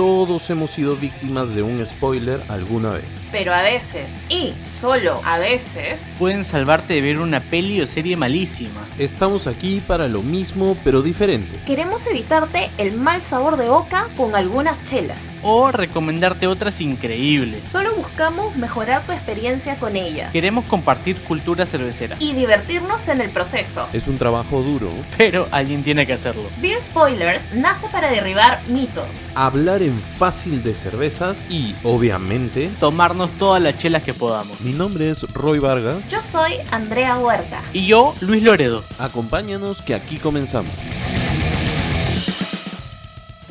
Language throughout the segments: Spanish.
Todos hemos sido víctimas de un spoiler alguna vez. Pero a veces, y solo a veces, Pueden salvarte de ver una peli o serie malísima. Estamos aquí para lo mismo pero diferente. queremos evitarte el mal sabor de boca con algunas chelas. O recomendarte otras increíbles. Solo buscamos mejorar tu experiencia con ella Queremos compartir cultura cervecera. y divertirnos en el proceso. Es un trabajo duro. Pero alguien tiene que hacerlo. Beer Spoilers nace para derribar mitos. Hablar en fácil de cervezas y, obviamente, Tomarnos todas las chelas que podamos. mi nombre es Roy Vargas. Yo soy Andrea Huerta. Y yo, Luis Loredo. Acompáñanos que aquí comenzamos.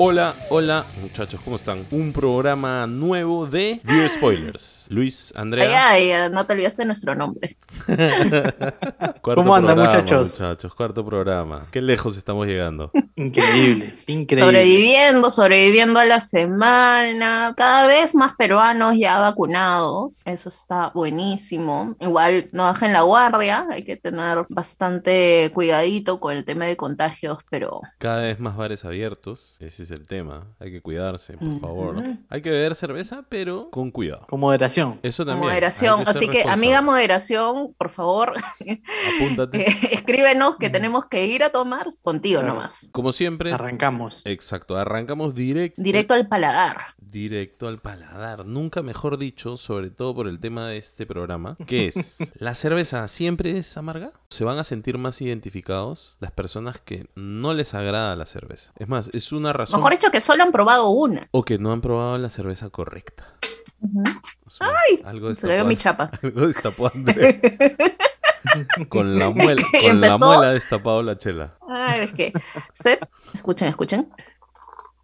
Hola, hola muchachos, ¿cómo están? Un programa nuevo de Beer Spoilers. Luis, Andrea. ay, ay, no te olvidaste de nuestro nombre. Cuarto ¿Cómo andan, programa, muchachos? muchachos? Cuarto programa. Qué lejos estamos llegando. Increíble, increíble. Sobreviviendo, sobreviviendo a la semana. Cada vez más peruanos ya vacunados. Eso está buenísimo. Igual no bajen la guardia. Hay que tener bastante cuidadito con el tema de contagios, pero Cada vez más bares abiertos. Ese es el tema. Hay que cuidarse, por favor. Hay que beber cerveza, pero con cuidado. Con moderación. Eso con también. moderación. hay ser Así que, amiga moderación, por favor, Apúntate. eh, escríbenos que tenemos que ir a tomar contigo Claro. nomás. Como siempre. Arrancamos. Exacto, arrancamos directo. Directo al paladar. Directo al paladar. Nunca mejor dicho, sobre todo por el tema de este programa, que es, ¿la cerveza siempre es amarga? Se van a sentir más identificados las personas que no les agrada la cerveza. Es más, es una razón... Mejor dicho que solo han probado una. O que no han probado la cerveza correcta. Ujú. O sea, algo Se le veo mi chapa. algo destapó André. Con la muela, que con la muela ha destapado la chela. Ay, es que. se- Escuchen, escuchen.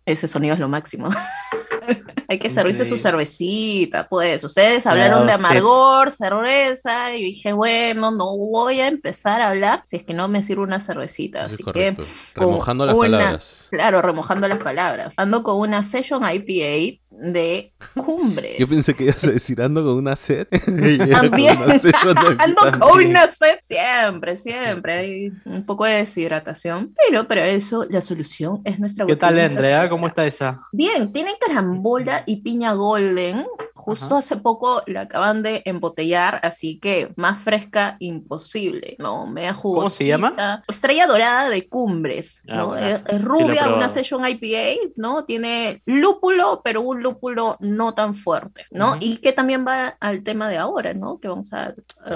Ese sonido es lo máximo. Hay que servirse su cervecita, pues. Ustedes hablaron de sí. amargor, cerveza, y dije, bueno, no voy a empezar a hablar si es que no me sirve una cervecita. Eso Así correcto. que, Remojando las una- palabras. claro, remojando las palabras. Ando con una Session IPA de Cumbres. Yo pensé que ibas a decir ando con una sed. Con También. una session de- Ando con una sed siempre, siempre. Hay un poco de deshidratación. Pero para eso la solución es nuestra ¿Qué tal, Andrea? ¿Cómo está esa? Bien, tienen carambola y piña golden. Justo Ajá. hace poco la acaban de embotellar, así que más fresca imposible, ¿no? Media jugosita. ¿Cómo se llama? Estrella dorada de cumbres, Ah, ¿no? Es, Sí, rubia, una session IPA, ¿no? Tiene lúpulo, pero un lúpulo no tan fuerte, ¿no? Y que también va al tema de ahora, ¿no? Que vamos a,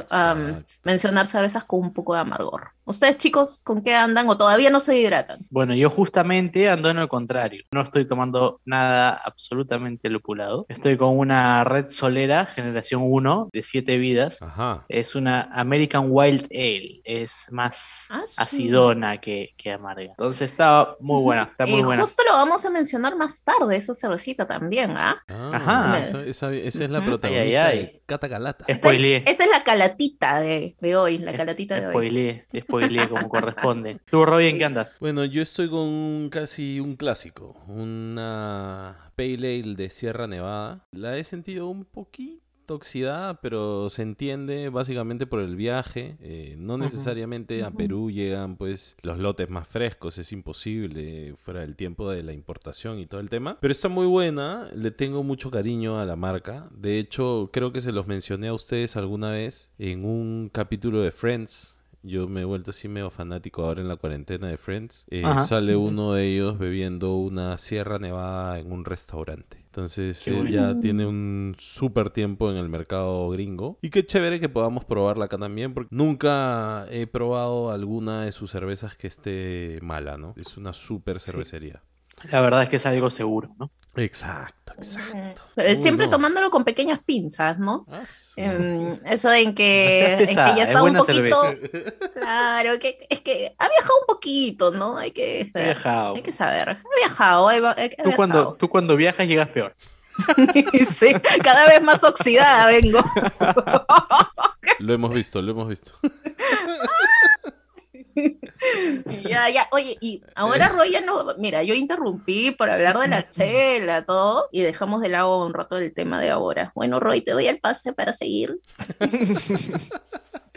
a- mencionar cervezas con un poco de amargor. ¿Ustedes, chicos, con qué andan o todavía no se hidratan? Bueno, yo justamente ando en lo contrario. No estoy tomando nada absolutamente lupulado. Estoy con una red solera, generación 1, de 7 vidas. Ajá. Es una American Wild Ale. Es más Ah, sí. acidona que, que amarga. Entonces está muy buena, está muy Eh, buena. Justo lo vamos a mencionar más tarde, esa cervecita también, ¿ah? Ah, Ajá. Esa, esa- esa es la protagonista Ay, ay, ay. de Cata Calata. Es- Esa, Spoileé. esa es la calatita de, de hoy, la calatita de hoy. Spoileé, spoileé como corresponde. ¿Tú, Roy, en qué andas? Bueno, yo estoy con un- casi un clásico, una Pale Ale de Sierra Nevada. La he sentido un poquito oxidada, pero se entiende básicamente por el viaje. Eh, no necesariamente a. Perú llegan pues los lotes más frescos, es imposible fuera del tiempo de la importación y todo el tema. Pero está muy buena, le tengo mucho cariño a la marca. De hecho, creo que se los mencioné a ustedes alguna vez en un capítulo de Friends. Yo me he vuelto así medio fanático ahora en la cuarentena de Friends. Eh, sale uno de ellos bebiendo una Sierra Nevada en un restaurante. Entonces él bueno. ya tiene un súper tiempo en el mercado gringo. Y qué chévere que podamos probarla acá también, porque nunca he probado alguna de sus cervezas que esté mala, ¿no? Es una súper cervecería. La verdad es que es algo seguro, ¿no? Exacto, exacto. Pero Uy, siempre no. tomándolo con pequeñas pinzas, ¿no? Ah, sí. Em, eso en que, No seas en que pesada, ya es está un poquito. cerveza. Claro, que, es que ha viajado un poquito, ¿no? Hay que, He viajado. hay que saber. Ha viajado, ha, ha- ha Tú cuando, viajado. tú cuando viajas llegas peor. Sí, cada vez más oxidada vengo. Lo hemos visto, lo hemos visto. Ya, ya, oye, y ahora Roy ya no, mira, yo interrumpí por hablar de la chela, todo, y dejamos de lado un rato el tema de ahora. Bueno, Roy, te doy el pase para seguir.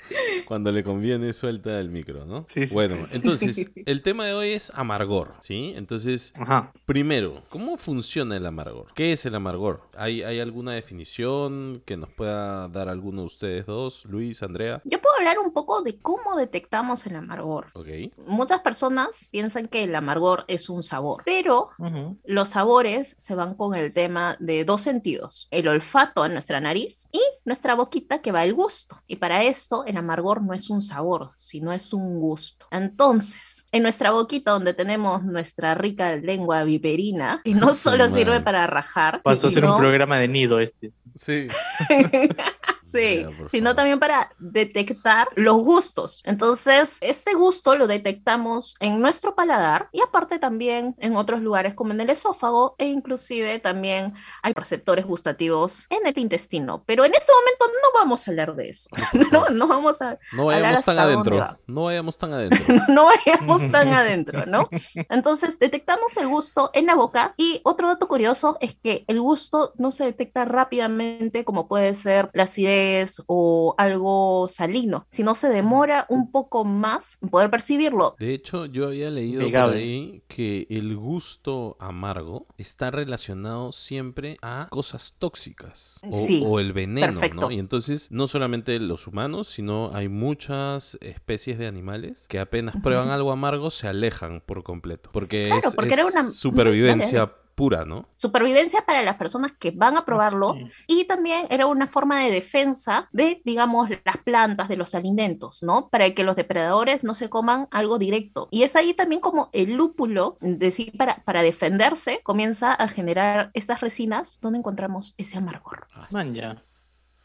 Cuando le conviene, suelta el micro, ¿no? Sí, sí. Bueno, entonces, el tema de hoy es amargor, ¿sí? Entonces, Ajá. primero, ¿cómo funciona el amargor? ¿Qué es el amargor? ¿Hay, hay alguna definición que nos pueda dar alguno de ustedes dos? Luis, Andrea. Yo puedo hablar un poco de cómo detectamos el amargor. Ok. Muchas personas piensan que el amargor es un sabor, pero Ujú. los sabores se van con el tema de dos sentidos, el olfato en nuestra nariz y nuestra boquita que va el gusto. Y para esto el amargor no es un sabor, sino es un gusto. Entonces, en nuestra boquita donde tenemos nuestra rica lengua viperina, que no solo sirve para rajar, Pasó a ser un programa de nido este. Sí. Sí, sino también para detectar los gustos. Entonces, este gusto lo detectamos en nuestro paladar y aparte también en otros lugares como en el esófago e inclusive también hay receptores gustativos en el intestino. Pero en este momento no vamos a hablar de eso. No, no vamos a, No vayamos hasta tan adentro. va. No vayamos tan adentro. no vayamos tan adentro, ¿no? Entonces, detectamos el gusto en la boca y otro dato curioso es que el gusto no se detecta rápidamente como puede ser la acidez o algo salino, sino se demora un poco más en poder percibirlo. De hecho, yo había leído por ahí que el gusto amargo está relacionado siempre a cosas tóxicas o, Sí, o el veneno, perfecto. ¿no? Y entonces, no solamente los humanos, sino hay muchas especies de animales que apenas prueban algo amargo se alejan por completo. Porque Claro, es, porque es era una- supervivencia pura, ¿no? Supervivencia para las personas que van a probarlo Sí. y también era una forma de defensa de, digamos, las plantas, de los alimentos, ¿no? Para que los depredadores no se coman algo directo. Y es ahí también como el lúpulo, de sí, para, para defenderse, comienza a generar estas resinas donde encontramos ese amargor. Man, ya.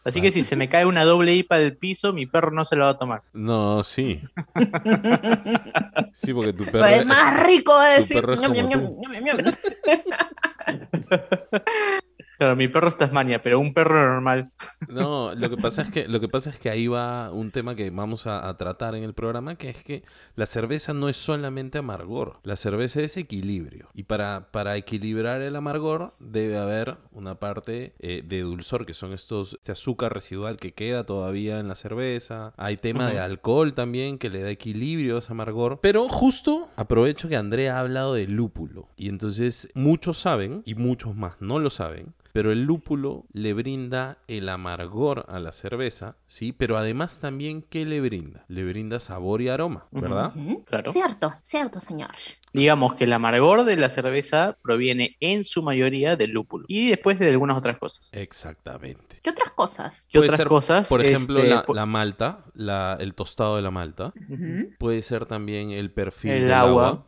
Así que si se me cae una doble IPA del piso, mi perro no se lo va a tomar. No, sí. Sí, porque tu perro... es más rico de tu decir. ñam, ñam, ñam. Claro, mi perro es Tasmania, pero un perro normal. No, lo que pasa es que lo que pasa es que ahí va un tema que vamos a, a tratar en el programa, que es que la cerveza no es solamente amargor, la cerveza es equilibrio. Y para, para equilibrar el amargor debe haber una parte eh, de dulzor, que son estos, este azúcar residual que queda todavía en la cerveza. Hay tema de alcohol también que le da equilibrio a ese amargor. Pero justo aprovecho que Andrea ha hablado de lúpulo. Y entonces muchos saben, y muchos más no lo saben, pero el lúpulo le brinda el amargor a la cerveza, ¿sí? Pero además también, ¿qué le brinda? Le brinda sabor y aroma, ¿verdad? Claro. Cierto, cierto, señor. Digamos que el amargor de la cerveza proviene en su mayoría del lúpulo y después de algunas otras cosas. Exactamente. ¿Qué otras cosas? ¿Qué Puede otras ser, cosas? Por ejemplo, Este, la, malta, la- el tostado de la malta. Puede ser también el perfil El del agua. agua.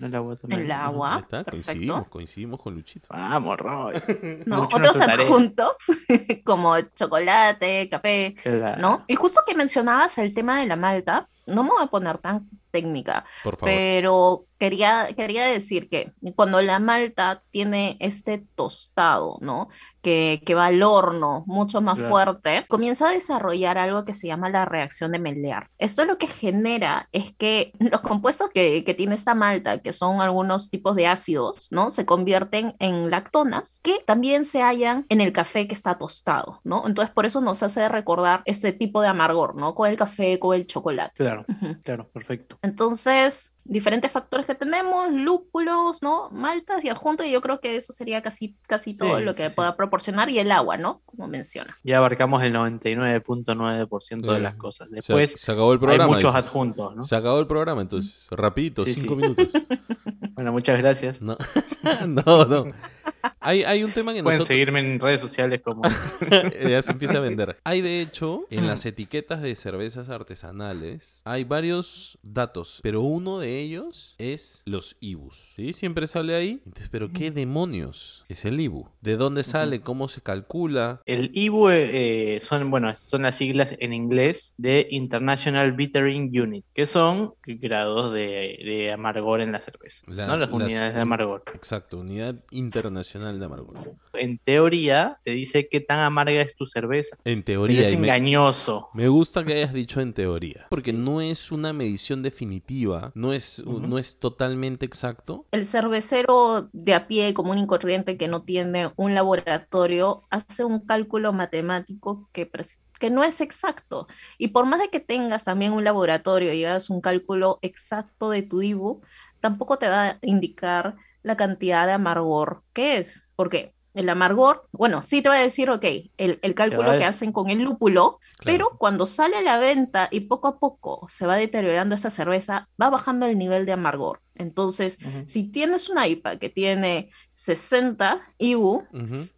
El agua también. El agua. Ahí está, coincidimos, Perfecto. coincidimos con Luchito. Vamos, Roy. ¿no? Otros adjuntos, como chocolate, café, Claro. ¿no? Y justo que mencionabas el tema de la malta, no me voy a poner tan técnica, Por favor. pero quería, quería decir que cuando la malta tiene este tostado, ¿no? Que, que va al horno mucho más Claro. fuerte, comienza a desarrollar algo que se llama la reacción de Maillard. Esto lo que genera es que los compuestos que, que tiene esta malta, que son algunos tipos de ácidos, ¿no? Se convierten en lactonas que también se hallan en el café que está tostado, ¿no? Entonces por eso nos hace recordar este tipo de amargor, ¿no? Con el café, con el chocolate. Claro, claro, perfecto. Entonces, diferentes factores que tenemos, lúpulos, ¿no? Maltas y adjuntos, y yo creo que eso sería casi, casi todo Sí, lo que sí, pueda proporcionar, y el agua, ¿no? Como menciona. Ya abarcamos el 99.9% de las cosas. Después se, acabó el hay programa. muchos dices. adjuntos, ¿no? Se acabó el programa, entonces. Rapidito, Sí, cinco sí. minutos. Bueno, muchas gracias. No, no, no. Hay, hay un tema que Pueden nosotros... seguirme en redes sociales como... ya se empieza a vender. Hay de hecho, en las etiquetas de cervezas artesanales, hay varios datos, pero uno de ellos es los IBUs. ¿Sí? Siempre sale ahí. Entonces, pero ¿qué demonios es el IBU? ¿De dónde sale? ¿Cómo se calcula? El IBU eh, son, bueno, son las siglas en inglés de International Bittering Unit, que son grados de, de amargor en la cerveza, ¿no? Las- Las las- unidades de amargor. Exacto, Unidad Internacional de Amargor. En teoría, te dice qué tan amarga es tu cerveza. En teoría. es y me- engañoso. Me gusta que hayas dicho en teoría, porque no es una medición definitiva, no es, Ujú. no es totalmente exacto. El cervecero de a pie, común y corriente, que no tiene un laboratorio, hace un cálculo matemático que que no es exacto. Y por más de que tengas también un laboratorio y hagas un cálculo exacto de tu IBU, tampoco te va a indicar la cantidad de amargor que es. ¿Por qué? El amargor, bueno, sí te va a decir, ok, el, el cálculo que hacen con el lúpulo, Claro. pero cuando sale a la venta y poco a poco se va deteriorando esa cerveza, va bajando el nivel de amargor. Entonces, si tienes una IPA que tiene 60 IBU.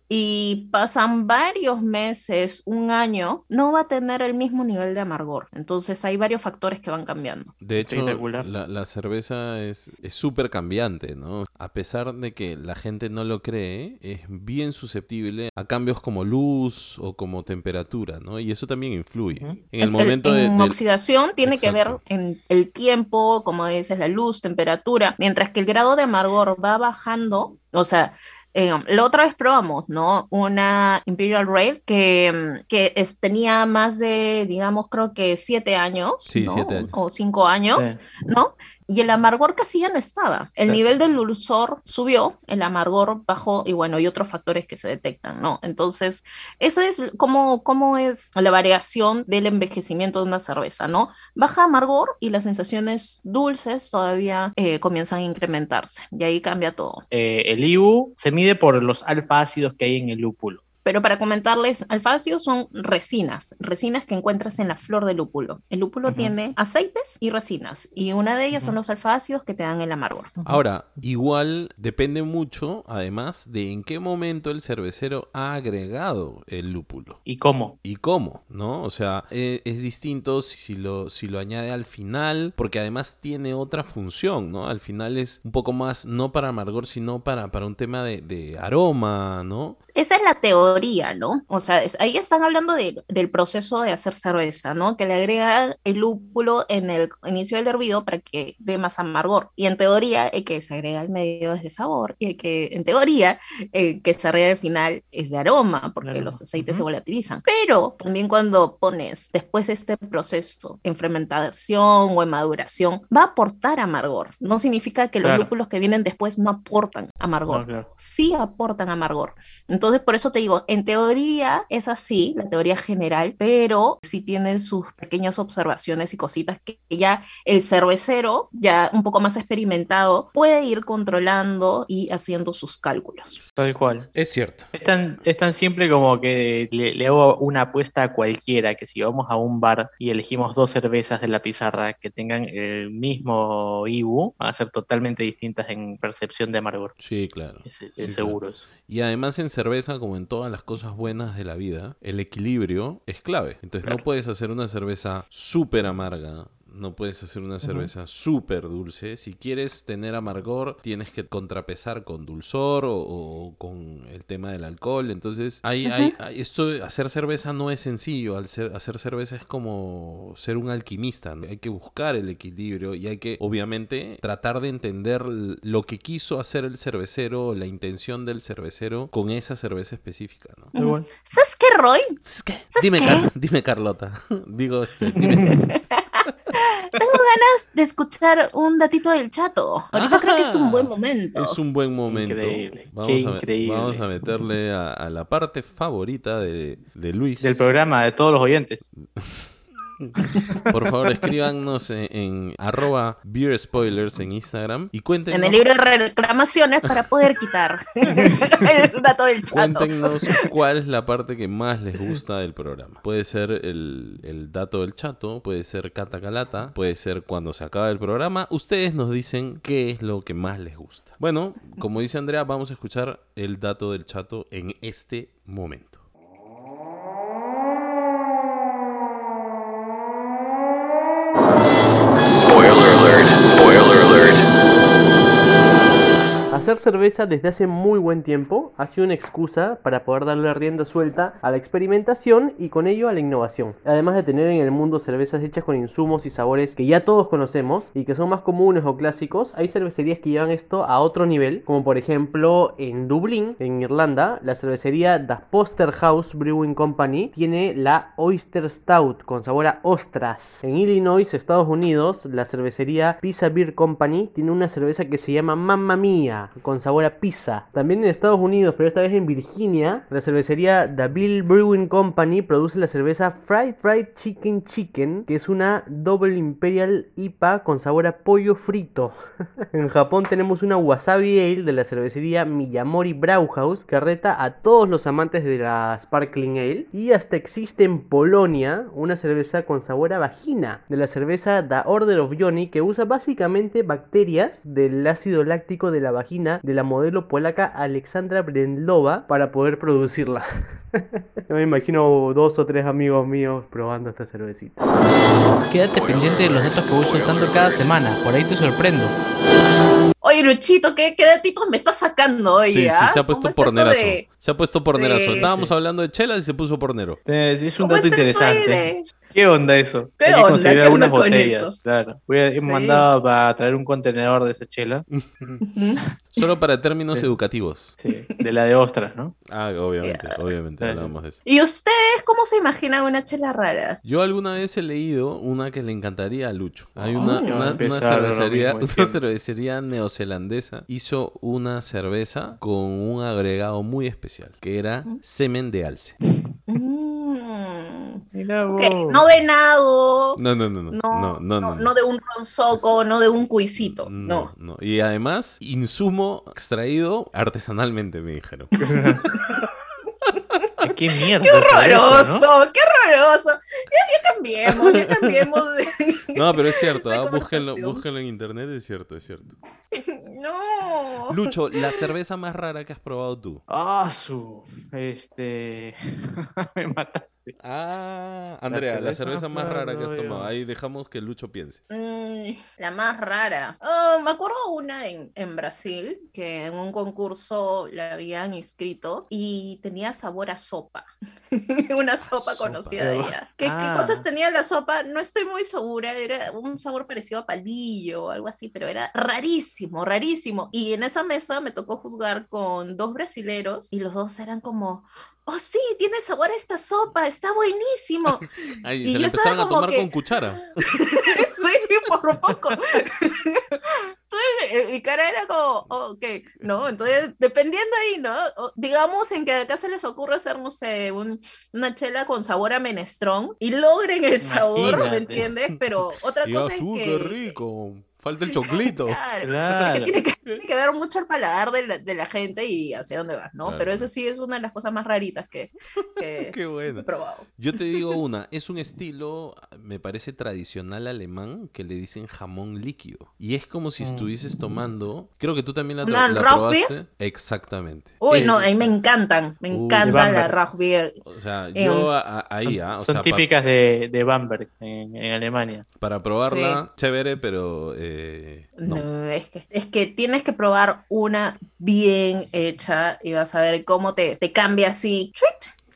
Y pasan varios meses, un año, no va a tener el mismo nivel de amargor. Entonces, hay varios factores que van cambiando. De hecho, la, la cerveza es es súper cambiante, ¿no? A pesar de que la gente no lo cree, es bien susceptible a cambios como luz o como temperatura, ¿no? Y eso también influye. En el El- momento de... en oxidación tiene que ver en el tiempo, como dices, la luz, temperatura, mientras que el grado de amargor va bajando, o sea, eh, la otra vez probamos, ¿no? Una Imperial Rail que, que es- tenía más de, digamos, creo que siete años, Sí, ¿no? siete años. O cinco años, Sí. ¿no? Y el amargor casi ya no estaba. El nivel del dulzor subió, el amargor bajó y bueno, y otros factores que se detectan, ¿no? Entonces, esa es cómo es la variación del envejecimiento de una cerveza, ¿no? Baja amargor y las sensaciones dulces todavía eh, comienzan a incrementarse y ahí cambia todo. Eh, el IBU se mide por los alfa ácidos que hay en el lúpulo. Pero para comentarles, alfácidos son resinas, resinas que encuentras en la flor del lúpulo. El lúpulo tiene aceites y resinas, y una de ellas son los alfácidos que te dan el amargor. Ahora, igual depende mucho, además, de en qué momento el cervecero ha agregado el lúpulo. ¿Y cómo? ¿Y cómo? ¿No? O sea, eh, es distinto si, si lo, si lo añade al final, porque además tiene otra función, ¿no? Al final es un poco más, no para amargor, sino para, para un tema de, de aroma, ¿no? Esa es la teoría, ¿no? O sea, es- ahí están hablando de- del proceso de hacer cerveza, ¿no? Que le agrega el lúpulo en el inicio del hervido para que dé más amargor. Y en teoría, el que se agrega al medio es de sabor, y el que, en teoría, el que se agrega al final es de aroma, porque Claro. los aceites se Ujú. volatilizan. Pero también cuando pones, después de este proceso, en fermentación o en maduración, va a aportar amargor. No significa que los Claro. lúpulos que vienen después no aportan amargor No, claro. sí aportan amargor. Entonces, por eso te digo, en teoría es así, la teoría general, pero sí tiene sus pequeñas observaciones y cositas que ya el cervecero, ya un poco más experimentado, puede ir controlando y haciendo sus cálculos. Tal cual. Es cierto. Es tan, es tan simple como que le, le hago una apuesta a cualquiera, que si vamos a un bar y elegimos dos cervezas de la pizarra que tengan el mismo IBU, van a ser totalmente distintas en percepción de amargor. Sí, claro. Es, es Sí, seguro eso. Y además en cerveza, como en todas las cosas buenas de la vida, el equilibrio es clave. Entonces no puedes hacer una cerveza súper amarga. No puedes hacer una cerveza súper dulce. Si quieres tener amargor, tienes que contrapesar con dulzor o, o con el tema del alcohol. Entonces, hay, hay- hay- esto hacer cerveza no es sencillo. Al ser- hacer cerveza es como ser un alquimista. ¿no? Hay que buscar el equilibrio y hay que, obviamente, tratar de entender lo que quiso hacer el cervecero, la intención del cervecero con esa cerveza específica. ¿no? Cual. ¿Sabes qué, Roy? ¿Sabes qué? ¿Sabes Dime, qué? Car- dime, Carlota. Digo, este, dime. Tengo ganas de escuchar un datito del chato. Ahorita creo que es un buen momento. Es un buen momento. Increíble, Vamos, qué a, increíble. vamos a meterle a, a la parte favorita de, de Luis. Del programa, de todos los oyentes. Por favor, escríbanos en, en arroba beer spoilers en Instagram y cuéntenos, En el libro de reclamaciones para poder quitar el dato del chato. cuéntenos cuál es la parte que más les gusta del programa. Puede ser el, el dato del chato, puede ser Cata Calata, puede ser cuando se acaba el programa. Ustedes nos dicen qué es lo que más les gusta. Bueno, como dice Andrea, vamos a escuchar el dato del chato en este momento. Hacer cerveza desde hace muy buen tiempo ha sido una excusa para poder darle rienda suelta a la experimentación y con ello a la innovación. Además de tener en el mundo cervezas hechas con insumos y sabores que ya todos conocemos y que son más comunes o clásicos, hay cervecerías que llevan esto a otro nivel, como por ejemplo en Dublín, en Irlanda, la cervecería Das Poster House Brewing Company tiene la Oyster Stout con sabor a ostras. En Illinois, Estados Unidos, la cervecería Pizza Beer Company tiene una cerveza que se llama Mamma Mia con sabor a pizza. También en Estados Unidos, pero esta vez en Virginia, la cervecería The Bill Brewing Company produce la cerveza Fried Fried Chicken Chicken, que es una Double Imperial IPA con sabor a pollo frito. en Japón tenemos una Wasabi Ale de la cervecería Miyamori Brauhaus, que reta a todos los amantes de la Sparkling Ale. Y hasta existe en Polonia una cerveza con sabor a vagina, de la cerveza The Order of Johnny, que usa básicamente bacterias del ácido láctico de la vagina de la modelo polaca Alexandra Brendlova para poder producirla. Yo me imagino dos o tres amigos míos probando esta cervecita. Quédate pendiente de los datos que voy soltando cada semana, por ahí te sorprendo. Oye, Luchito, ¿qué, qué datitos me estás sacando hoy? Sí, sí, ah? se ha puesto ¿Cómo es eso pornerazo. de- Se ha puesto pornerazo. de- Estábamos hablando de chelas y se puso pornero. Sí, es un ¿Cómo dato interesante. de- ¿Qué onda eso? ¿Qué Hay que onda? conseguir ¿Qué algunas onda con botellas. eso? Claro. Voy a, he mandado para traer un contenedor de esa chela. Solo para términos Sí. educativos. Sí, de la de ostras, ¿no? Ah, obviamente, obviamente hablábamos de eso. ¿Y ustedes cómo se imaginan una chela rara? Yo alguna vez he leído una que le encantaría a Lucho. Hay una, Ay, una- cervecería, una cervecería neozelandesa hizo una cerveza con un agregado muy especial, que era semen de alce. Mm. Mira Ok, vos. no venado, No, no, no, no. no, No, no, no. no de un ronzoco, no de un cuisito, No, no. no. Y además, insumo extraído artesanalmente, me dijeron. Qué mierda. ¡Qué eso, horroroso! ¡Qué horroroso! Ya, ya cambiemos, ya cambiemos de... No, pero es cierto, ¿ah? búsquenlo, en internet, es cierto, es cierto. No. Lucho, la cerveza más rara que has probado tú. Ah, su. Este. Me mataste. Ah, Andrea, la cerveza cerveza más rara que has yo. tomado. Ahí dejamos que Lucho piense. Mm, la más rara. Ah, me acuerdo una en, en Brasil que en un concurso la habían inscrito y tenía sabor a sopa. una sopa, Sopa. conocida de ella. ¿Qué, qué Ah. cosas tenía la sopa? No estoy muy segura. Era un sabor parecido a palillo o algo así, pero era rarísimo, rarísimo. Y en esa mesa me tocó juzgar con dos brasileros y los dos eran como. Oh, sí, tiene sabor a esta sopa, está buenísimo. Ay, Y se yo le empezaron a tomar que- con cuchara. sí, por poco. Entonces, eh, mi cara era como, oh, ok, ¿no? Entonces, dependiendo ahí, ¿no? Digamos en que acá se les ocurre hacer, no sé, un- una chela con sabor a menestrón y logren el sabor, ¿me entiendes? Pero otra cosa es "Su, que... qué rico. Falta el choclito. Claro, Claro. porque tiene que, tiene que ver mucho el paladar de la, de la gente y hacia dónde vas, ¿no? Claro. Pero esa sí es una de las cosas más raritas que, que Qué he probado. Yo te digo una, es un estilo, me parece tradicional alemán, que le dicen jamón líquido. Y es como si Mm. estuvieses tomando, creo que tú también la, ¿Una la probaste. Exactamente. Uy, Es- no, a mí me encantan, me Uh, encanta la. Rauchbier. O sea, Eh, yo a- a- ahí, son ah, o son sea, pa- típicas de, de Bamberg en, en Alemania. para probarla, chévere, pero eh, no. No, es, que, es que tienes que probar una bien hecha y vas a ver cómo te, te cambia así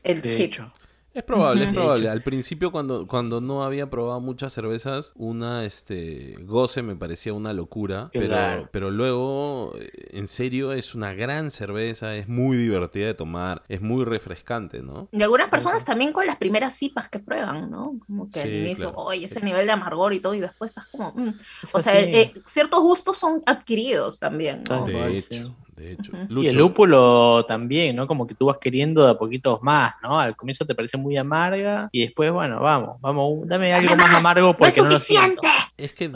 el De chip. hecho. Es probable, es probable. Al principio, cuando, cuando no había probado muchas cervezas, una este goce me parecía una locura. Pero, Claro. pero luego, eh, en serio, es una gran cerveza, es muy divertida de tomar, es muy refrescante, ¿no? Y algunas personas también con las primeras cipas que prueban, ¿no? Como que al Sí, inicio, claro. oye, ese nivel de amargor y todo, y después estás como. mm. Es O sea, eh, ciertos gustos son adquiridos también, ¿no? De hecho, sí. De hecho. Y el lúpulo también, ¿no? Como que tú vas queriendo de a poquitos más, ¿no? Al comienzo te parece muy amarga y después, bueno, vamos, vamos, dame algo más amargo ¡No es porque no lo siento. Es que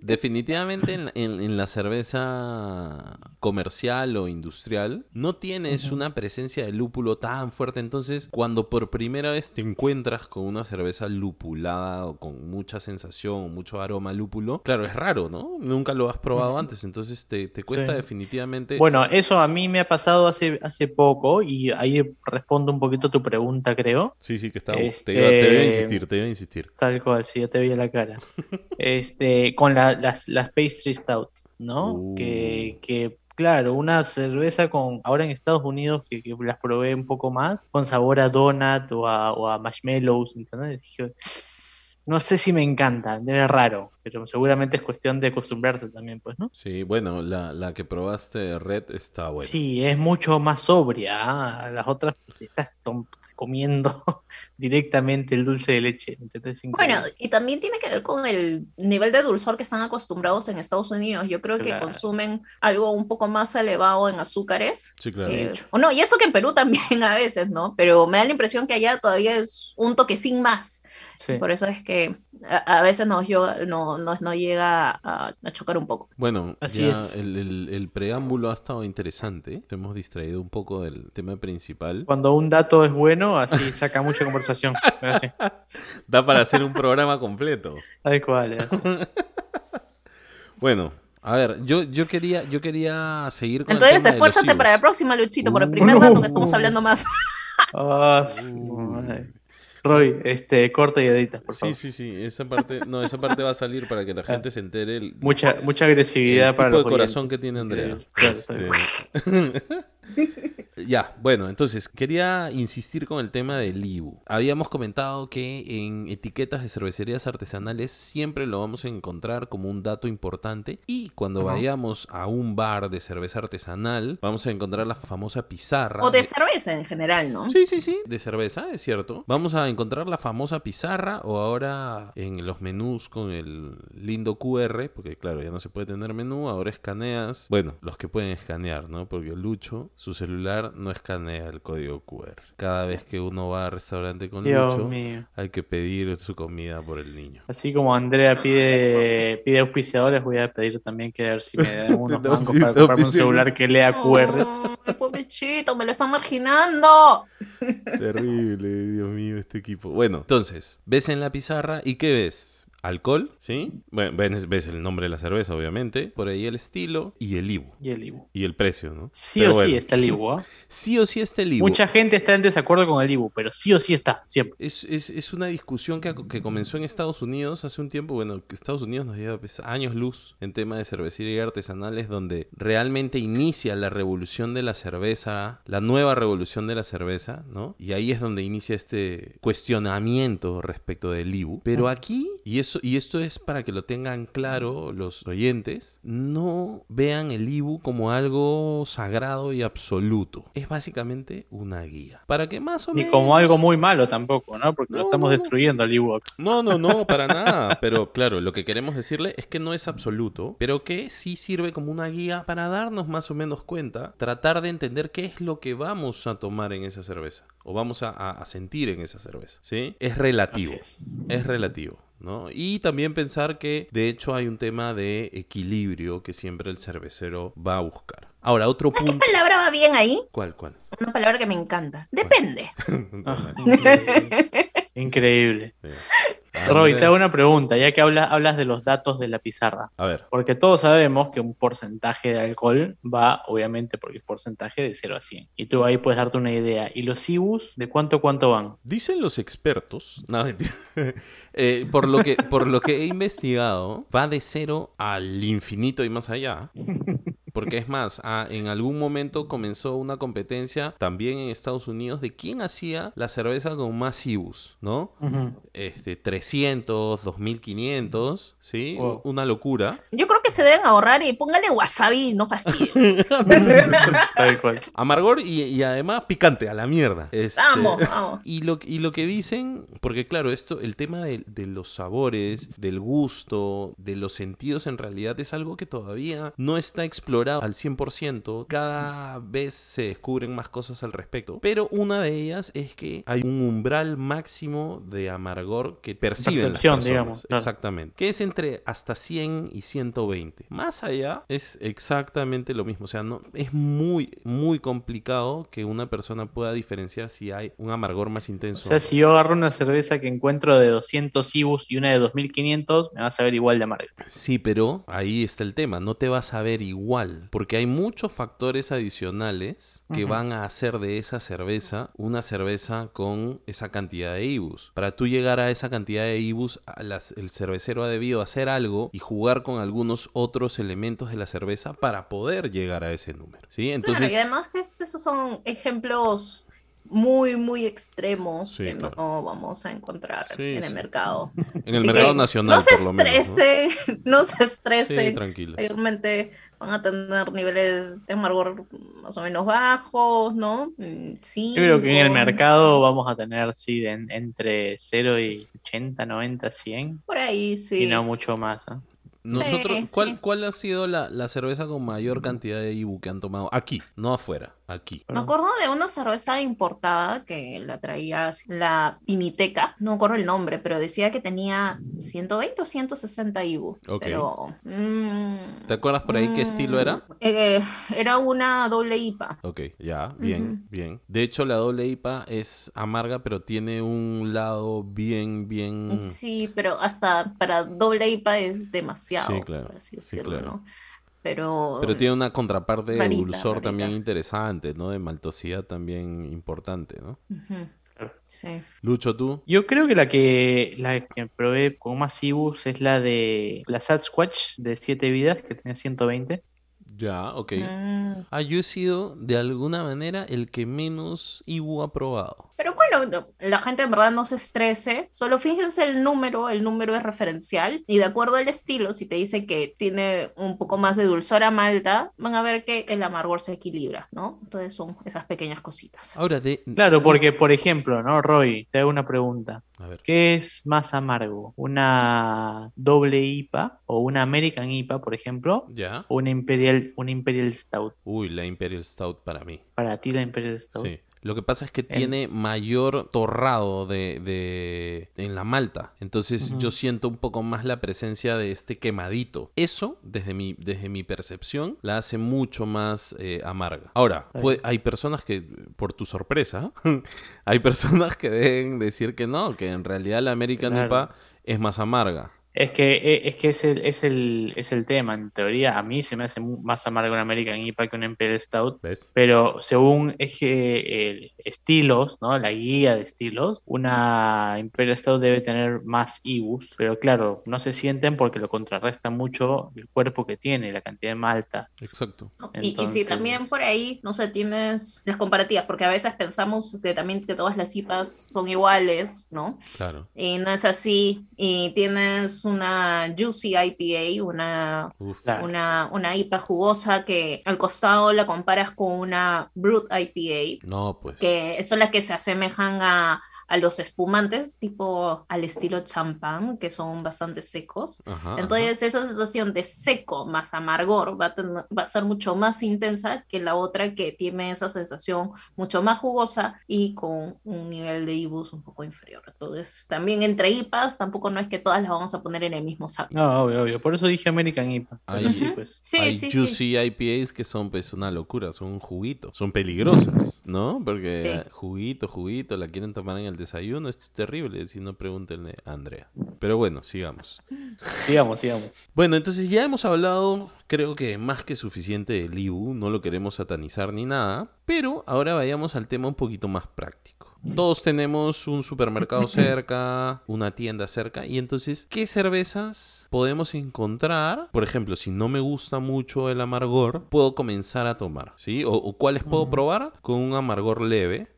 definitivamente en, en- en la cerveza comercial o industrial no tienes una presencia de lúpulo tan fuerte. Entonces, cuando por primera vez te encuentras con una cerveza lupulada o con mucha sensación o mucho aroma lúpulo, claro, es raro, ¿no? Nunca lo has probado antes, entonces te, te cuesta Sí. definitivamente. Bueno, eso a mí me ha pasado hace, hace poco y ahí respondo un poquito a tu pregunta, creo. sí, sí, que está. Este- Te, iba, te iba a insistir, te iba a insistir. Tal cual, sí, te vi la cara. Este, con la- las, las pastry stout, ¿no? Uh. Que, que, claro, una cerveza con, ahora en Estados Unidos, que, que las probé un poco más, con sabor a donut o a, o a marshmallows, ¿entendés? Dije, no sé si me encanta, debe ser raro, pero seguramente es cuestión de acostumbrarse también, pues, ¿no? Sí, bueno, la, la que probaste Red está buena. Sí, es mucho más sobria. ¿ah? Las otras, estas comiendo directamente el dulce de leche. Bueno, y también tiene que ver con el nivel de dulzor que están acostumbrados en Estados Unidos. Yo creo que consumen algo un poco más elevado en azúcares. Sí, claro. eh, o no, y eso que en Perú también a veces, ¿no? Pero me da la impresión que allá todavía es un toquecín más. Sí. Por eso es que a, a veces nos, yo- no, nos, no llega a, a chocar un poco. Bueno, Así ya es. El, el- el preámbulo ha estado interesante. Nos hemos distraído un poco del tema principal. Cuando un dato es bueno, así saca mucha conversación. Así. Da para hacer un programa completo. Tal cual. Bueno, a ver, yo, yo quería, yo quería seguir con el Entonces, tema de los esfuérzate para la próxima, Luchito, por el Uh. primer rato que estamos hablando más. Ah, madre. Roy, este, corta y edita, por Sí, favor. sí, sí, esa parte, no, esa parte va a salir para que la gente se entere el, Mucha, mucha agresividad el para tipo los de corazón oyentes. que tiene Andrea. Claro, Este, ya, bueno, entonces quería insistir con el tema del IBU. Habíamos comentado que en etiquetas de cervecerías artesanales siempre lo vamos a encontrar como un dato importante y cuando vayamos a un bar de cerveza artesanal vamos a encontrar la famosa pizarra. O de cerveza en general, ¿no? Sí, sí, sí, de cerveza, es cierto. Vamos a encontrar la famosa pizarra o ahora en los menús con el lindo QR, porque claro, ya no se puede tener menú, ahora escaneas, bueno, los que pueden escanear, ¿no? Porque Lucho, su celular no escanea el código QR. Cada vez que uno va al restaurante con Dios Lucho, mío. hay que pedir su comida por el niño. Así como Andrea pide, pide auspiciadores, voy a pedir también que a ver si me dan unos bancos para de comprarme un celular que lea QR. Ay, pobrecito, me lo están marginando. Terrible, Dios mío, este equipo. Bueno, entonces, ves en la pizarra y ¿qué ves? Alcohol, ¿sí? Bueno, ves, ves el nombre de la cerveza, obviamente. Por ahí el estilo y el IBU. Y el Ibu. Y el precio, ¿no? Sí Pero o sí está el Ibu, ¿ah? Sí o sí está el IBU. Mucha gente está en desacuerdo con el Ibu, pero sí o sí está, siempre. Es, es- es una discusión que, que comenzó en Estados Unidos hace un tiempo. Bueno, Estados Unidos nos lleva pues, años luz en tema de cervecería artesanales, donde realmente inicia la revolución de la cerveza, la nueva revolución de la cerveza, ¿no? Y ahí es donde inicia este cuestionamiento respecto del IBU. Pero aquí, y, eso, y esto es para que lo tengan claro los oyentes, no vean el IBU como algo sagrado y absoluto. Es básicamente una guía. Para que más o Ni menos... como algo muy malo tampoco, ¿no? Porque No, lo estamos no, destruyendo al Ibu acá. No, no, no, para nada. Pero claro, lo que queremos decirle es que no es absoluto, pero que sí sirve como una guía para darnos más o menos cuenta, tratar de entender qué es lo que vamos a tomar en esa cerveza o vamos a, sentir en esa cerveza. ¿Sí? Es relativo. Es relativo. ¿No? Y también pensar que de hecho hay un tema de equilibrio que siempre el cervecero va a buscar. Ahora, otro ¿Qué punto. palabra va bien ahí? ¿Cuál, cuál? Una palabra que me encanta. Depende. Increíble. Roy, te hago una pregunta, ya que hablas, hablas de los datos de la pizarra. A ver. Porque todos sabemos que un porcentaje de alcohol va, obviamente, porque es porcentaje de 0 a 100. Y tú ahí puedes darte una idea. ¿Y los IBUs de cuánto cuánto van? Dicen los expertos, no, mentira. Eh, por, lo que, por lo que he investigado, va de cero al infinito y más allá. Porque es más, ah, en algún momento comenzó una competencia también en Estados Unidos de quién hacía la cerveza con más IBUs, ¿no? Este, 300, 2500, ¿sí? Wow. Una locura. Yo creo que se deben ahorrar y póngale wasabi, no cual. Amargor y, y además picante, a la mierda. Este, Vamos, vamos. Y lo, y lo que dicen, porque claro, esto, el tema de, de los sabores, del gusto, de los sentidos en realidad es algo que todavía no está explorado al 100%. Cada vez se descubren más cosas al respecto. Pero una de ellas es que hay un umbral máximo de amargor que perciben las Percepción, personas. digamos, claro. Exactamente. Que es entre hasta 100 y 120. Más allá es exactamente lo mismo. O sea, no, es muy, muy complicado que una persona pueda diferenciar si hay un amargor más O intenso. sea, si yo agarro una cerveza que encuentro de 200 IBUs y una de 2500, me va a saber igual de amargo. Sí, pero ahí está el tema, no te vas a ver igual, porque hay muchos factores adicionales que Ujú. van a hacer de esa cerveza una cerveza con esa cantidad de IBUs. Para tú llegar a esa cantidad de IBUs, las- el cervecero ha debido hacer algo y jugar con algunos otros elementos de la cerveza para poder llegar a ese número, ¿sí? Claro, Entonces, y además que es- esos son ejemplos muy, muy extremos Sí, que claro. no vamos a encontrar Sí, en el sí. mercado. En el Así mercado nacional, No se por lo menos. ¿no? estresen, no se estresen. tranquilo. Mayormente van a tener niveles de amargor más o menos bajos, ¿no? Mm, Sí. Yo creo que en el mercado vamos a tener, sí, de en- entre 0 y 80, 90, 100, Por ahí, sí. y no mucho más. ¿ah? Nosotros, Sí, ¿cuál, sí. ¿cuál ha sido la, la cerveza con mayor cantidad de Ibu que han tomado? Aquí, no afuera, aquí. Me acuerdo de una cerveza importada que la traía la Piniteca, no me acuerdo el nombre, pero decía que tenía 120 o 160 IBU. Ok. Pero. mm, ¿Te acuerdas por ahí qué estilo era? mm, eh, era una doble IPA. Ok, ya, bien, bien. De hecho, la doble IPA es amarga, pero tiene un lado bien, bien... Sí, pero hasta para doble IPA es demasiado. Sí, claro, por así sí, decirlo, claro. ¿no? Pero. Pero tiene una contraparte de Rarita, dulzor rarita. también interesante, ¿no? De maltosidad también importante, ¿no? Sí. Lucho, tú. Yo creo que la que la que probé con más Ibus es la de la Sasquatch de 7 vidas, que tiene 120. Ya, ok. Mm. Ah, yo he sido, de alguna manera, el que menos Ibu ha probado. Pero bueno, no- la gente en verdad no se estrese, solo fíjense el número, el número es referencial y de acuerdo al estilo, si te dice que tiene un poco más de dulzor a malta, van a ver que el amargor se equilibra, ¿no? Entonces son esas pequeñas cositas. Ahora, de... Claro, porque, por ejemplo, ¿no, Roy? Te hago una pregunta. A ver. ¿Qué es más amargo? ¿Una doble IPA o una American IPA, por ejemplo? ¿Ya? ¿O una Imperial, una Imperial Stout? Uy, la Imperial Stout para mí. Para ti la Imperial Stout. Sí. Lo que pasa es que En- tiene mayor torrado de, de- en la malta. Entonces yo siento un poco más la presencia de este quemadito. Eso, desde mi, desde mi percepción, la hace mucho más eh, amarga. Ahora, pues, hay personas que, por tu sorpresa, hay personas que deben decir que no, que en realidad la American Claro. IPA es más amarga. Es que, eh, es, que es, el, es, el, es el tema. En teoría, a mí se me hace más amargo una American IPA que una Imperial Stout. ¿Ves? Pero según eje, eh, estilos, ¿no? La guía de estilos, una Imperial Stout debe tener más IBUs, pero claro, no se sienten porque lo contrarresta mucho el cuerpo que tiene, la cantidad de malta. Exacto. ¿no? Y, y si Entonces- también por ahí, no sé, tienes las comparativas, porque a veces pensamos que también que todas las IPAs son iguales, ¿no? Claro. Y no es así. Y tienes una Juicy IPA, una una, una IPA jugosa que al costado la comparas con una Brut IPA, No, pues. que son las que se asemejan a, a los espumantes, tipo al estilo champán, que son bastante secos. Ajá, ajá. Entonces esa sensación de seco más amargor va a, tener- va a ser mucho más intensa que la otra que tiene esa sensación mucho más jugosa y con un nivel de IBUs un poco inferior. Entonces también entre IPAs tampoco no es que todas las vamos a poner en el mismo saco. No, obvio, obvio. Por eso dije American IPA. Ahí. Pero sí, pues. Sí, Hay sí, sí. juicy IPAs que son pues una locura, son un juguito, son peligrosas, ¿no? Porque Sí. juguito, juguito, la quieren tomar en el desayuno, esto es terrible, si no pregúntenle a Andrea. Pero bueno, sigamos. Sigamos, sigamos. Bueno, entonces ya hemos hablado, creo que más que suficiente del IBU, no lo queremos satanizar ni nada, pero ahora vayamos al tema un poquito más práctico. Todos tenemos un supermercado cerca, una tienda cerca, y entonces, ¿qué cervezas podemos encontrar? Por ejemplo, si no me gusta mucho el amargor, puedo comenzar a tomar, ¿sí? O, o cuáles puedo probar con un amargor leve,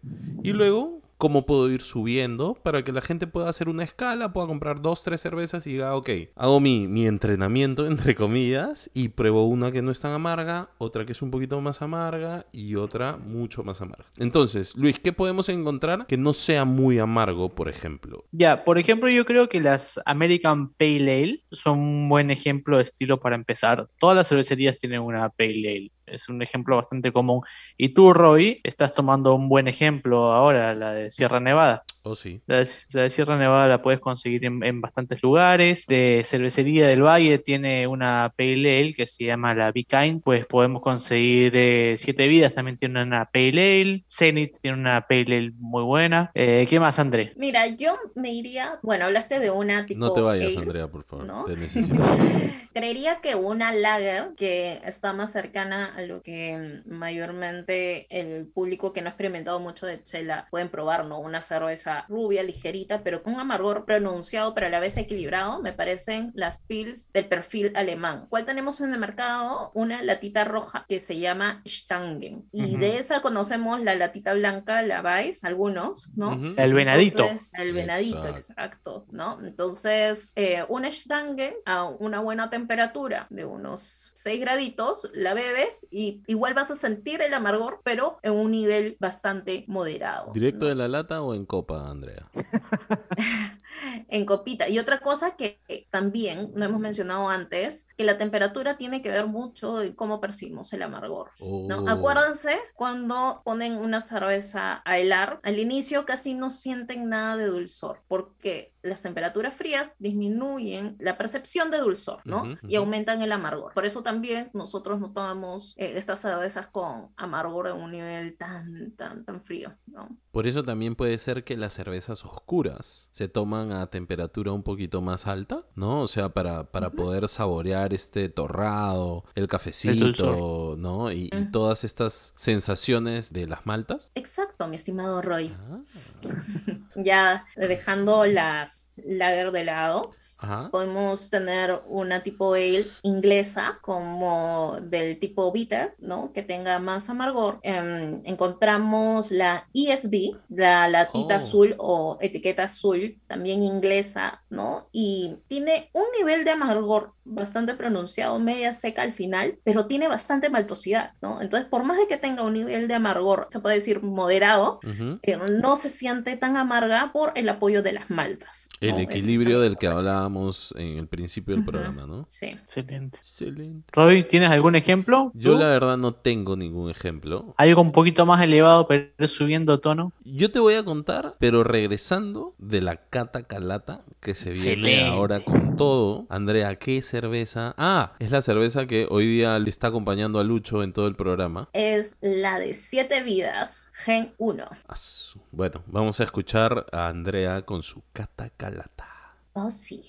y luego cómo puedo ir subiendo para que la gente pueda hacer una escala, pueda comprar dos, tres cervezas y diga, ok, hago mi, mi entrenamiento, entre comillas, y pruebo una que no es tan amarga, otra que es un poquito más amarga y otra mucho más amarga. Entonces, Luis, ¿qué podemos encontrar que no sea muy amargo, por ejemplo? Ya, por ejemplo, yo creo que las American Pale Ale son un buen ejemplo de estilo para empezar. Todas las cervecerías tienen una Pale Ale. Es un ejemplo bastante común. Y tú, Roy, estás tomando un buen ejemplo ahora, la de Sierra Nevada. Oh, sí. La de, la de Sierra Nevada la puedes conseguir en, en bastantes lugares. De Cervecería del Valle tiene una Pale Ale que se llama la Be Kind. Pues podemos conseguir eh, Siete Vidas, también tiene una Pale Ale. Zenith tiene una Pale Ale muy buena. Eh, ¿qué más, André? Mira, yo me iría, bueno, hablaste de una tipo No te vayas, ale. Andrea, por favor. ¿no? Te necesito. Creería que una lager que está más cercana a lo que mayormente el público que no ha experimentado mucho de chela pueden probar, ¿no? Una cerveza rubia, ligerita, pero con un amargor pronunciado, pero a la vez equilibrado, me parecen las Pils del perfil alemán. ¿Cuál tenemos en el mercado? Una latita roja que se llama Stangen. Y Ujú. de esa conocemos la latita blanca, la vais, algunos, ¿no? Ujú. El venadito. Entonces, el venadito, Exacto. exacto, ¿no? Entonces, eh, una Stangen a una buena temperatura de unos 6 graditos, la bebes y igual vas a sentir el amargor, pero en un nivel bastante moderado. ¿Directo ¿no? de la lata o en copa, Andrea? en copita. Y otra cosa que también no hemos mencionado antes, que la temperatura tiene que ver mucho de cómo percibimos el amargor. ¿no? Oh. Acuérdense cuando ponen una cerveza a helar, al inicio casi no sienten nada de dulzor, porque las temperaturas frías disminuyen la percepción de dulzor, ¿no? Y aumentan el amargor. Por eso también nosotros no tomamos eh, estas cervezas con amargor en un nivel tan, tan, tan frío, ¿no? Por eso también puede ser que las cervezas oscuras se toman a temperatura un poquito más alta, ¿no? O sea, para, para poder saborear este torrado, el cafecito. ¿no? Y, todas estas sensaciones de las maltas. Exacto, mi estimado Roy. Ah, Ya dejando las lager de lado, Ajá. podemos tener una tipo ale inglesa como del tipo bitter, ¿no? Que tenga más amargor. Em, encontramos la ESB, la latita Oh. azul o etiqueta azul, también inglesa, ¿no? Y tiene un nivel de amargor bastante pronunciado, media seca al final, pero tiene bastante maltosidad, ¿no? Entonces, por más de que tenga un nivel de amargor, se puede decir moderado, Ujú. eh, no se siente tan amarga por el apoyo de las maltas. El equilibrio del que bien. Hablábamos en el principio del programa, ¿no? Sí. Excelente. Excelente. Roy, ¿tienes algún ejemplo? Yo ¿Tú? la verdad no tengo ningún ejemplo. Algo un poquito más elevado, pero subiendo tono. Yo te voy a contar, pero regresando de la cata calata que se viene Excelente. ahora con todo. Andrea, ¿qué cerveza? Ah, es la cerveza que hoy día le está acompañando a Lucho en todo el programa. Es la de siete vidas, Gen 1. Asu. Bueno, vamos a escuchar a Andrea con su cata calata. Oh, sí.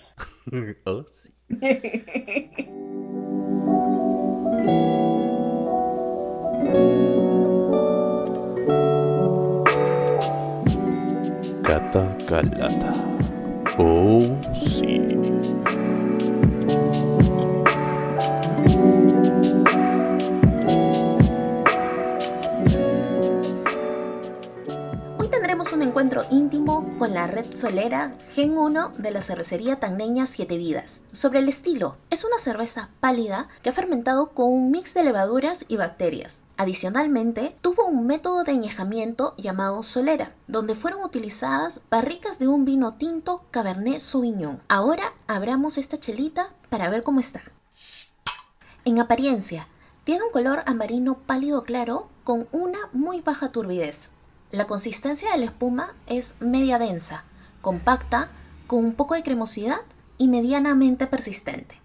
Oh, sí. Cata calata. Oh, sí. Encuentro íntimo con la red solera Gen 1 de la cervecería tagneña Siete Vidas. Sobre el estilo, es una cerveza pálida que ha fermentado con un mix de levaduras y bacterias. Adicionalmente, tuvo un método de añejamiento llamado solera, donde fueron utilizadas barricas de un vino tinto Cabernet Sauvignon. Ahora abramos esta chelita para ver cómo está. En apariencia, tiene un color amarino pálido claro con una muy baja turbidez. La consistencia de la espuma es media densa, compacta, con un poco de cremosidad y medianamente persistente.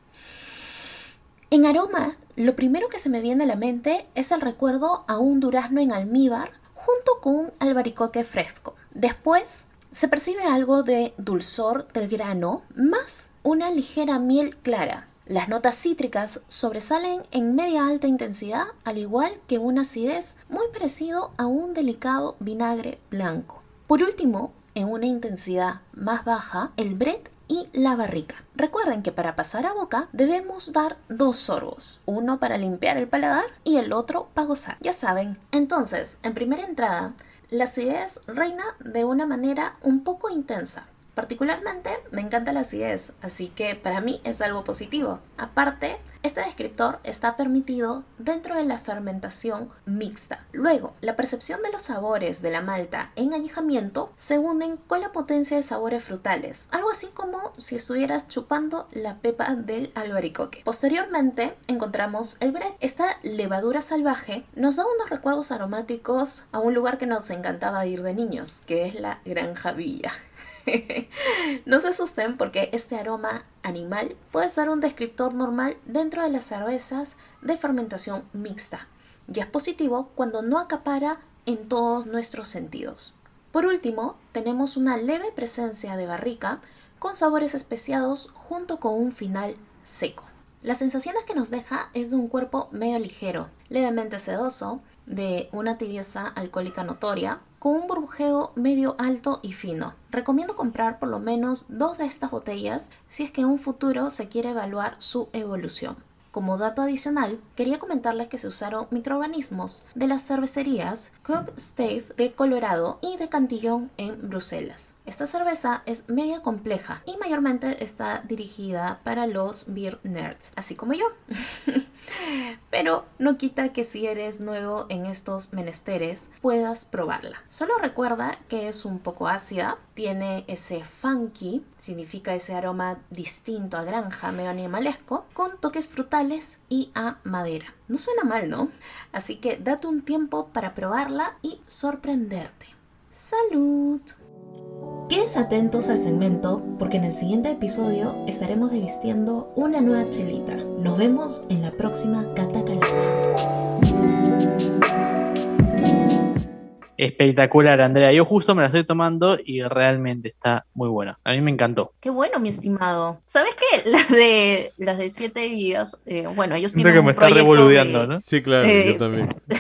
En aroma, lo primero que se me viene a la mente es el recuerdo a un durazno en almíbar junto con un albaricoque fresco. Después, se percibe algo de dulzor del grano más una ligera miel clara. Las notas cítricas sobresalen en media alta intensidad, al igual que una acidez muy parecido a un delicado vinagre blanco. Por último, en una intensidad más baja, el bret y la barrica. Recuerden que para pasar a boca debemos dar dos sorbos, uno para limpiar el paladar y el otro para gozar. Ya saben. Entonces, en primera entrada, la acidez reina de una manera un poco intensa. Particularmente me encanta la acidez, así que para mí es algo positivo. Aparte, este descriptor está permitido dentro de la fermentación mixta. Luego, la percepción de los sabores de la malta en añejamiento se unen con la potencia de sabores frutales, algo así como si estuvieras chupando la pepa del albaricoque. Posteriormente, encontramos el bread. Esta levadura salvaje nos da unos recuerdos aromáticos a un lugar que nos encantaba ir de niños, que es la Granja Villa. no se asusten porque este aroma animal puede ser un descriptor normal dentro de las cervezas de fermentación mixta y es positivo cuando no acapara en todos nuestros sentidos. Por último, tenemos una leve presencia de barrica con sabores especiados junto con un final seco. Las sensaciones que nos deja es de un cuerpo medio ligero, levemente sedoso, de una tibieza alcohólica notoria, con un burbujeo medio alto y fino. Recomiendo comprar por lo menos dos de estas botellas si es que en un futuro se quiere evaluar su evolución. Como dato adicional, quería comentarles que se usaron microorganismos de las cervecerías Cook Stave de Colorado y de Cantillon en Bruselas. Esta cerveza es media compleja y mayormente está dirigida para los beer nerds, así como yo. Pero no quita que si eres nuevo en estos menesteres puedas probarla. Solo recuerda que es un poco ácida, tiene ese funky, significa ese aroma distinto a granja, medio animalesco, con toques frutales y a madera. No suena mal, ¿no? Así que date un tiempo para probarla y sorprenderte. ¡Salud! Quédense atentos al segmento porque en el siguiente episodio estaremos desvistiendo una nueva chelita. Nos vemos en la próxima Cata Calata. Espectacular, Andrea. Yo justo me la estoy tomando y realmente está muy buena. A mí me encantó. Qué bueno, mi estimado. ¿Sabes qué? Las de las de siete vidas, eh, bueno, ellos tienen que un me está proyecto revoludeando, de- ¿no? Sí, claro, Eh, yo también.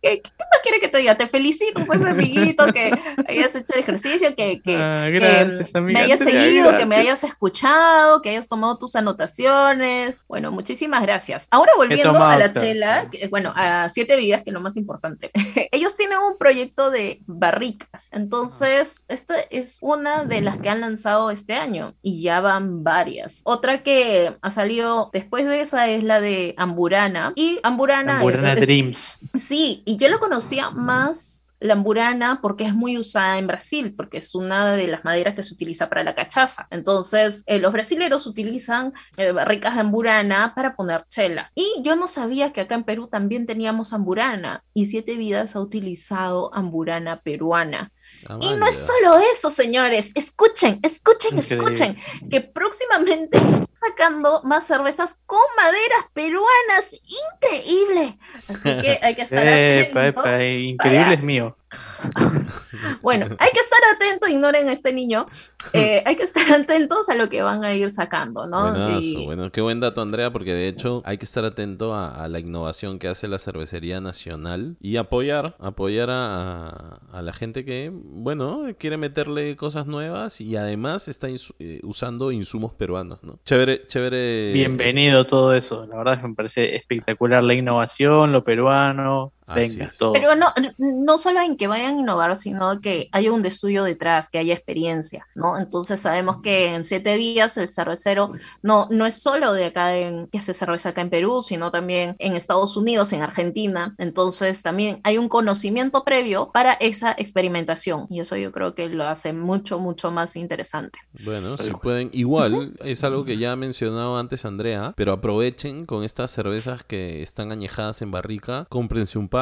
¿Qué, qué más quiere que te diga? Te felicito, pues, amiguito, que hayas hecho el ejercicio, que, que, Ah, que me hayas seguido, que me hayas escuchado, que hayas tomado tus anotaciones. Bueno, muchísimas gracias. Ahora volviendo a la chela, que, bueno, a siete vidas, que es lo más importante. Ellos tienen un proyecto de barricas. Entonces, esta es una de las que han lanzado este año y ya van varias. Otra que ha salido después de esa es la de Amburana. Y Amburana, Burana es- Dreams. Sí, y yo lo conocía más la amburana porque es muy usada en Brasil, porque es una de las maderas que se utiliza para la cachaza. Entonces, eh, los brasileros utilizan eh, barricas de amburana para poner chela. Y yo no sabía que acá en Perú también teníamos amburana, y Siete Vidas ha utilizado amburana peruana. Ah, Y no es solo eso, señores. Escuchen, escuchen, Increíble. escuchen. Que próximamente sacando más cervezas con maderas peruanas. Increíble. Así que hay que estar Epa, atento. epa, increíble es mío. Bueno, hay que estar atento, ignoren a este niño. Eh, hay que estar atentos a lo que van a ir sacando, ¿no? Buenazo, Y- bueno, qué buen dato, Andrea, porque de hecho hay que estar atento a, a la innovación que hace la cervecería nacional y apoyar, apoyar a, a- a la gente que, bueno, quiere meterle cosas nuevas y además está insu- eh, usando insumos peruanos, ¿no? Chévere, chévere. Bienvenido todo eso. La verdad es que me parece espectacular la innovación, lo peruano. Así Venga, es. todo. Pero no, no solo en que vayan a innovar, sino que haya un estudio detrás, que haya experiencia, ¿no? Entonces sabemos que en siete días el cervecero no, no es solo de acá en, que hace cerveza acá en Perú, sino también en Estados Unidos, en Argentina. Entonces también hay un conocimiento previo para esa experimentación y eso yo creo que lo hace mucho, mucho más interesante. Bueno, si pueden, igual es algo que ya ha mencionado antes Andrea, pero aprovechen con estas cervezas que están añejadas en barrica, cómprense un par,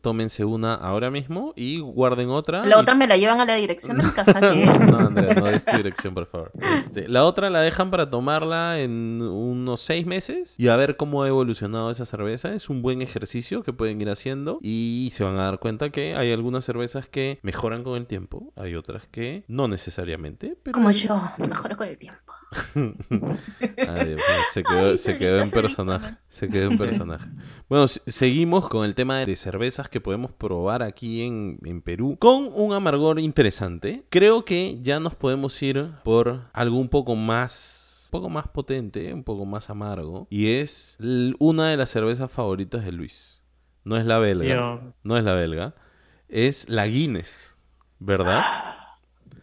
tómense una ahora mismo y guarden otra. La y- otra me la llevan a la dirección de mi casa, que es No, Andrea, no des tu dirección, por favor. Este, la otra la dejan para tomarla en unos seis meses y a ver cómo ha evolucionado esa cerveza. Es un buen ejercicio que pueden ir haciendo y se van a dar cuenta que hay algunas cervezas que mejoran con el tiempo, hay otras que no necesariamente, pero... como yo, mejor con el tiempo. Ay, Dios mío, se quedó, Ay, se solita, quedó en personaje. Se quedó en personaje. Bueno, se- seguimos con el tema de cervezas que podemos probar aquí en, en Perú. Con un amargor interesante. Creo que ya nos podemos ir por algo un poco más. Un poco más potente, un poco más amargo. Y es una de las cervezas favoritas de Luis. No es la belga. Yo- No es la belga. Es la Guinness. ¿Verdad?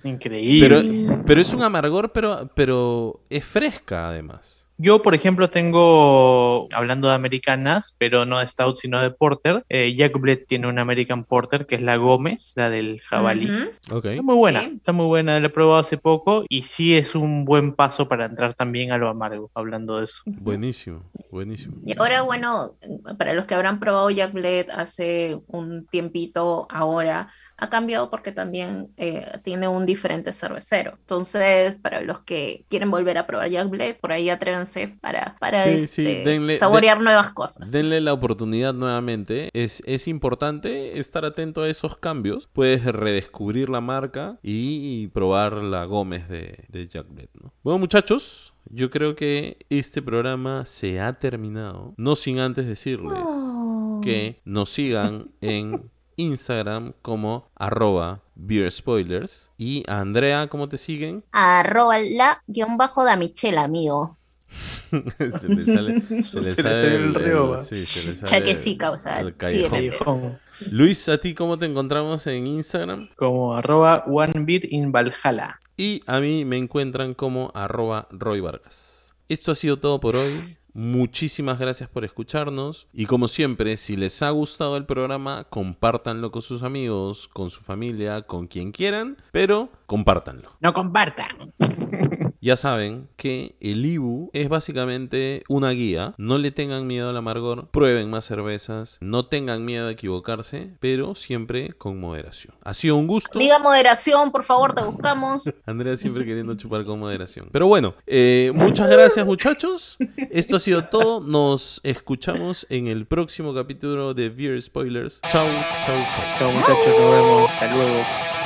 Increíble. Pero, pero es un amargor, pero, pero es fresca además. Yo, por ejemplo, tengo, hablando de americanas, pero no de Stout, sino de Porter, eh, Jack Bled tiene una American Porter que es la Gómez, la del jabalí. Está muy buena, Sí. está muy buena, la he probado hace poco y sí es un buen paso para entrar también a lo amargo, hablando de eso. Buenísimo, buenísimo. Y ahora, bueno, para los que habrán probado Jack Bled hace un tiempito ahora, ha cambiado porque también eh, tiene un diferente cervecero. Entonces, para los que quieren volver a probar Jack Bled, por ahí atrévanse para, para Sí, este, sí, denle- saborear nuevas cosas. Denle la oportunidad nuevamente. Es, es importante estar atento a esos cambios. Puedes redescubrir la marca y probar la Gómez de, de Jack Black, ¿no? Bueno, muchachos, yo creo que este programa se ha terminado. No sin antes decirles Oh. que nos sigan en Instagram como arroba beer spoilers. Y a Andrea, ¿cómo te siguen? Arroba la guion bajo da Michelle, amigo. se le sale, se le el, el río, sí, se le sale Ya que sí, causa. el. Callejón. Luis, ¿a ti cómo te encontramos en Instagram? Como arroba one beer in Valhalla. Y a mí me encuentran como arroba Roy Vargas. Esto ha sido todo por hoy. Muchísimas gracias por escucharnos. Y como siempre, si les ha gustado el programa, compártanlo con sus amigos, con su familia, con quien quieran, pero compártanlo. No compartan. Ya saben que el Ibu es básicamente una guía. No le tengan miedo al amargor, prueben más cervezas, no tengan miedo a equivocarse, pero siempre con moderación. Ha sido un gusto. Diga moderación, por favor, te buscamos. Andrea siempre queriendo chupar con moderación. Pero bueno, eh, muchas gracias muchachos. Esto ha sido todo. Nos escuchamos en el próximo capítulo de Beer Spoilers. Chau, chau, chau. Chao muchachos, nos vemos. Hasta luego.